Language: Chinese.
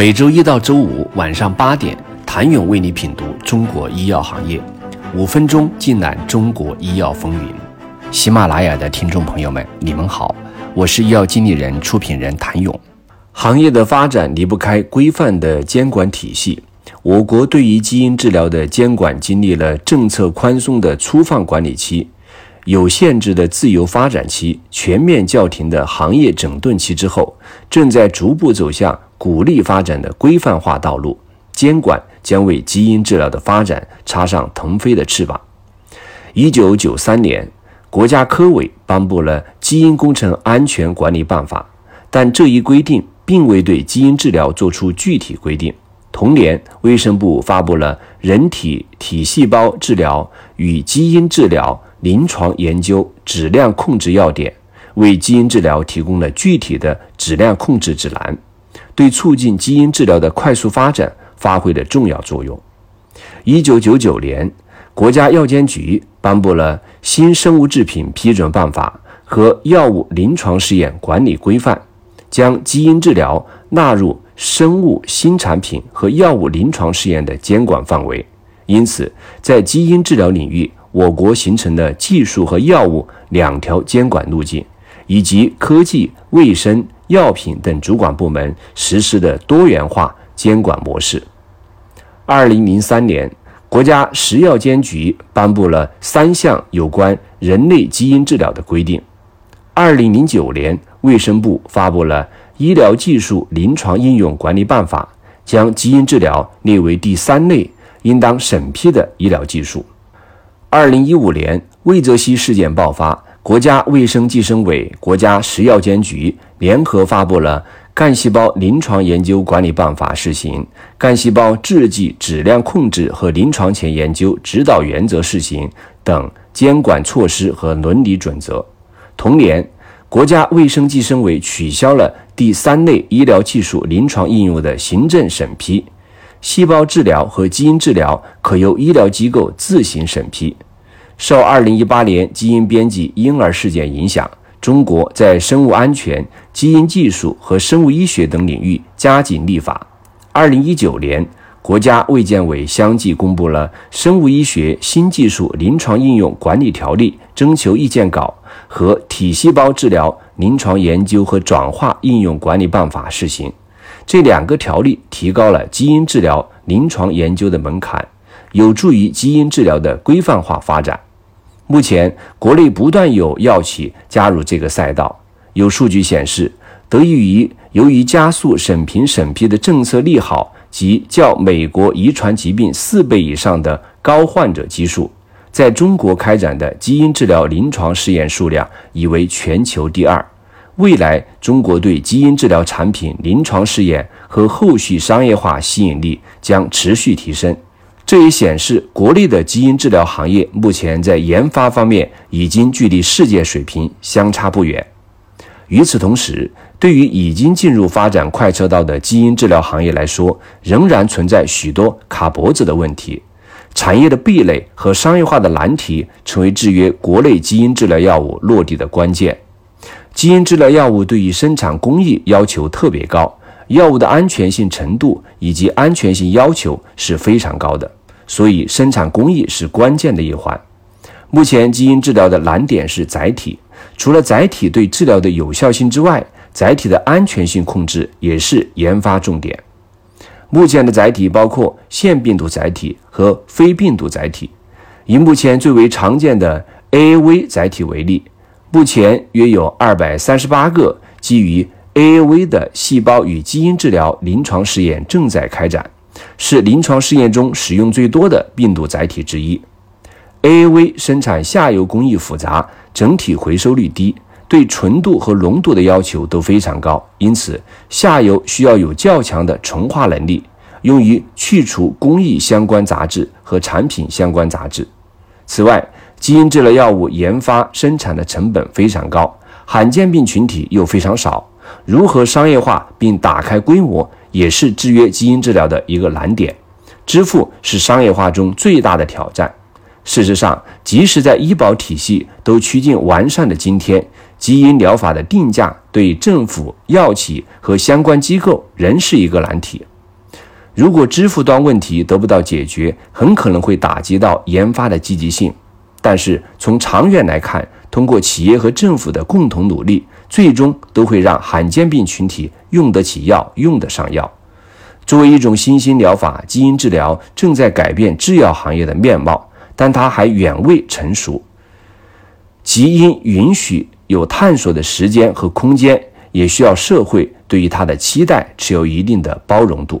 每周一到周五晚上八点，谭勇为你品读中国医药行业，五分钟尽览中国医药风云。喜马拉雅的听众朋友们，你们好，我是医药经理人、出品人谭勇。行业的发展离不开规范的监管体系。我国对于基因治疗的监管经历了政策宽松的粗放管理期。有限制的自由发展期、全面叫停的行业整顿期之后，正在逐步走向鼓励发展的规范化道路。监管将为基因治疗的发展插上腾飞的翅膀。一九九三年，国家科委颁布了《基因工程安全管理办法》，但这一规定并未对基因治疗作出具体规定。同年，卫生部发布了《人体体细胞治疗与基因治疗》。临床研究质量控制要点为基因治疗提供了具体的质量控制指南，对促进基因治疗的快速发展发挥了重要作用。一九九九年，国家药监局颁布了《新生物制品批准办法》和《药物临床试验管理规范》，将基因治疗纳入生物新产品和药物临床试验的监管范围。因此，在基因治疗领域，我国形成的技术和药物两条监管路径，以及科技、卫生、药品等主管部门实施的多元化监管模式。二零零三年，国家食药监局颁布了三项有关人类基因治疗的规定。二零零九年，卫生部发布了《医疗技术临床应用管理办法》，将基因治疗列为第三类应当审批的医疗技术。二零一五年，魏则西事件爆发，国家卫生计生委、国家食药监局联合发布了《干细胞临床研究管理办法（试行）》《干细胞制剂质量控制和临床前研究指导原则（试行）》等监管措施和伦理准则。同年，国家卫生计生委取消了第三类医疗技术临床应用的行政审批。细胞治疗和基因治疗可由医疗机构自行审批。受2018年基因编辑婴儿事件影响，中国在生物安全、基因技术和生物医学等领域加紧立法。2019年，国家卫健委相继公布了《生物医学新技术临床应用管理条例》征求意见稿和《体细胞治疗临床研究和转化应用管理办法》试行。这两个条例提高了基因治疗临床研究的门槛，有助于基因治疗的规范化发展。目前，国内不断有药企加入这个赛道。有数据显示，得益于由于加速审评审批的政策利好及较美国遗传疾病四倍以上的高患者基数，在中国开展的基因治疗临床试验数量已为全球第二。未来，中国对基因治疗产品临床试验和后续商业化吸引力将持续提升。这也显示，国内的基因治疗行业目前在研发方面已经距离世界水平相差不远。与此同时，对于已经进入发展快车道的基因治疗行业来说，仍然存在许多卡脖子的问题。产业的壁垒和商业化的难题，成为制约国内基因治疗药物落地的关键。基因治疗药物对于生产工艺要求特别高，药物的安全性程度以及安全性要求是非常高的，所以生产工艺是关键的一环。目前基因治疗的难点是载体，除了载体对治疗的有效性之外，载体的安全性控制也是研发重点。目前的载体包括腺病毒载体和非病毒载体。以目前最为常见的 AAV 载体为例。目前约有二百三十八个基于 AAV 的细胞与基因治疗临床试验正在开展，是临床试验中使用最多的病毒载体之一。AAV 生产下游工艺复杂，整体回收率低，对纯度和浓度的要求都非常高，因此下游需要有较强的纯化能力，用于去除工艺相关杂质和产品相关杂质。此外，基因治疗药物研发生产的成本非常高，罕见病群体又非常少，如何商业化并打开规模，也是制约基因治疗的一个难点。支付是商业化中最大的挑战。事实上，即使在医保体系都趋近完善的今天，基因疗法的定价对政府、药企和相关机构仍是一个难题。如果支付端问题得不到解决，很可能会打击到研发的积极性。但是从长远来看，通过企业和政府的共同努力，最终都会让罕见病群体用得起药、用得上药。作为一种新兴疗法，基因治疗正在改变制药行业的面貌，但它还远未成熟。基因允许有探索的时间和空间，也需要社会对于它的期待持有一定的包容度。